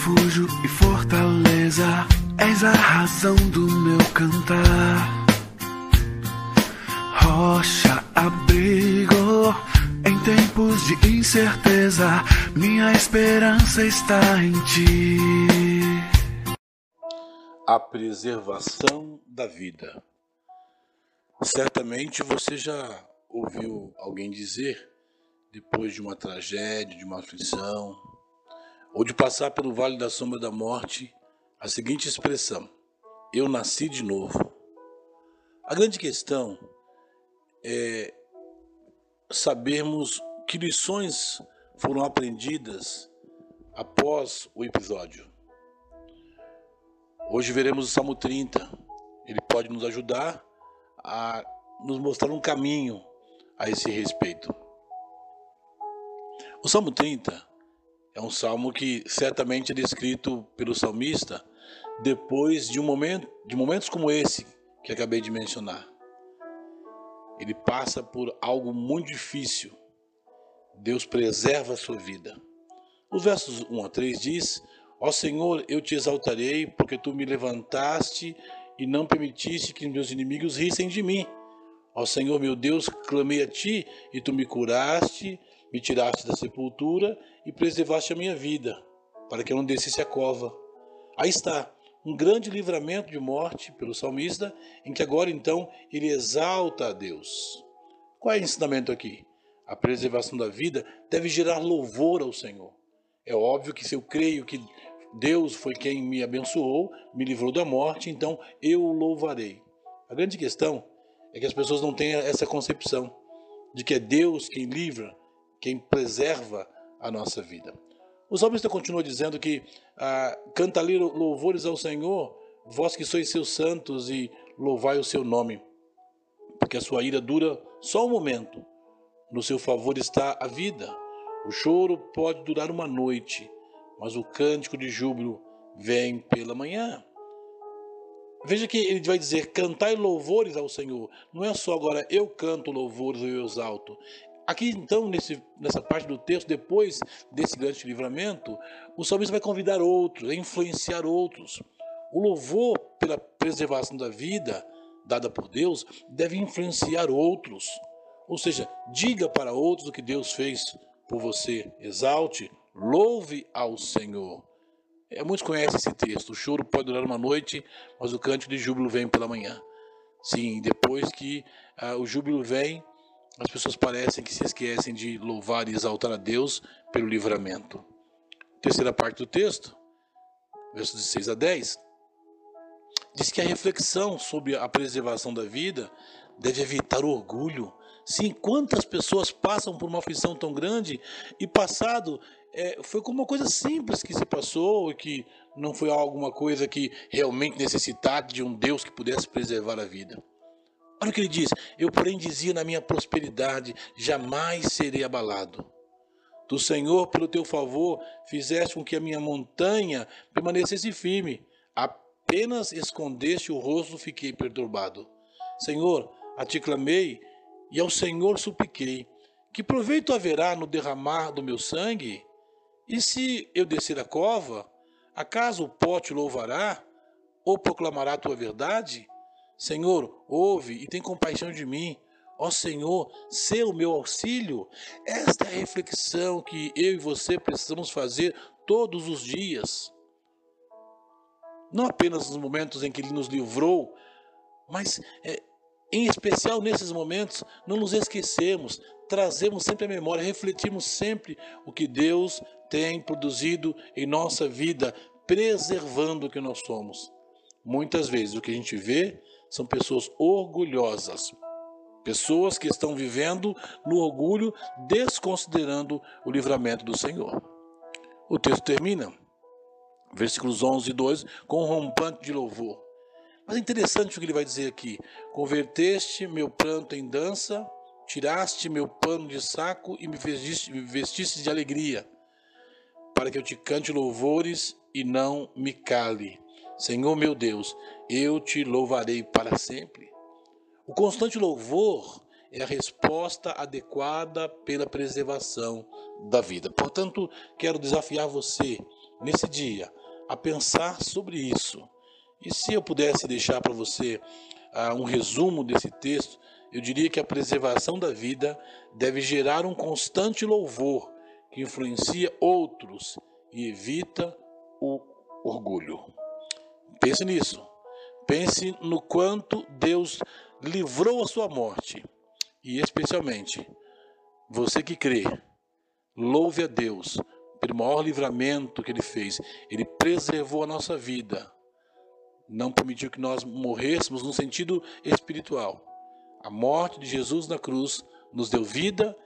refúgio e fortaleza, és a razão do meu cantar. Rocha, abrigo em tempos de incerteza, minha esperança está em ti. A preservação da vida. Certamente você já ouviu alguém dizer, depois de uma tragédia, de uma aflição, ou de passar pelo vale da sombra da morte, a seguinte expressão: Eu nasci de novo. A grande questão é sabermos que lições foram aprendidas após o episódio. Hoje veremos o Salmo 30. Ele pode nos ajudar a nos mostrar um caminho a esse respeito. O Salmo 30 é um salmo que certamente é descrito pelo salmista depois de um momento, de momentos como esse que acabei de mencionar. Ele passa por algo muito difícil. Deus preserva a sua vida. Os versos 1 a 3 diz: Ó Senhor, eu te exaltarei, porque tu me levantaste e não permitiste que meus inimigos rissem de mim. Ó Senhor meu Deus, clamei a ti e tu me curaste, me tiraste da sepultura e preservaste a minha vida, para que eu não descesse a cova. Aí está, um grande livramento de morte pelo salmista, em que agora então ele exalta a Deus. Qual é o ensinamento aqui? A preservação da vida deve gerar louvor ao Senhor. É óbvio que se eu creio que Deus foi quem me abençoou, me livrou da morte, então eu o louvarei. A grande questão é que as pessoas não têm essa concepção de que é Deus quem livra, quem preserva a nossa vida. O salmista continua dizendo que ah, canta ali louvores ao Senhor, vós que sois seus santos, e louvai o seu nome, porque a sua ira dura só um momento, no seu favor está a vida. O choro pode durar uma noite, mas o cântico de júbilo vem pela manhã. Veja que ele vai dizer: cantai louvores ao Senhor. Não é só agora eu canto louvores ou eu exalto. Aqui, então, nesse, nessa parte do texto, depois desse grande livramento, o salmista vai convidar outros, influenciar outros. O louvor pela preservação da vida dada por Deus deve influenciar outros. Ou seja, diga para outros o que Deus fez por você. Exalte, louve ao Senhor. É, muitos conhecem esse texto. O choro pode durar uma noite, mas o cântico de júbilo vem pela manhã. Sim, depois que ah, o júbilo vem, as pessoas parecem que se esquecem de louvar e exaltar a Deus pelo livramento. Terceira parte do texto, versos de 6 a 10, diz que a reflexão sobre a preservação da vida deve evitar o orgulho. Sim, quantas pessoas passam por uma aflição tão grande e passado é, foi como uma coisa simples que se passou que não foi alguma coisa que realmente necessitasse de um Deus que pudesse preservar a vida. Olha o que ele diz: Eu, porém, dizia na minha prosperidade: jamais serei abalado. Do Senhor, pelo teu favor, fizeste com que a minha montanha permanecesse firme. Apenas escondeste o rosto, fiquei perturbado. Senhor, a ti clamei e ao Senhor supliquei. Que proveito haverá no derramar do meu sangue? E se eu descer a cova, acaso o pó te louvará? Ou proclamará a tua verdade? Senhor, ouve e tem compaixão de mim. Ó Senhor, ser o meu auxílio. Esta é a reflexão que eu e você precisamos fazer todos os dias. Não apenas nos momentos em que Ele nos livrou, mas é, em especial nesses momentos, não nos esquecemos, trazemos sempre a memória, refletimos sempre o que Deus tem produzido em nossa vida, preservando o que nós somos. Muitas vezes o que a gente vê são pessoas orgulhosas, pessoas que estão vivendo no orgulho, desconsiderando o livramento do Senhor. O texto termina, versículos 11 e 12, com um rompante de louvor. Mas é interessante o que ele vai dizer aqui: Converteste meu pranto em dança, tiraste meu pano de saco e me vestiste, me vestiste de alegria para que eu te cante louvores e não me cale. Senhor meu Deus, eu te louvarei para sempre. O constante louvor é a resposta adequada pela preservação da vida. Portanto, quero desafiar você nesse dia a pensar sobre isso. E se eu pudesse deixar para você uh, um resumo desse texto, eu diria que a preservação da vida deve gerar um constante louvor que influencia outros e evita o orgulho. Pense nisso. Pense no quanto Deus livrou a sua morte. E especialmente, você que crê, louve a Deus pelo maior livramento que Ele fez. Ele preservou a nossa vida. Não permitiu que nós morrêssemos no sentido espiritual. A morte de Jesus na cruz nos deu vida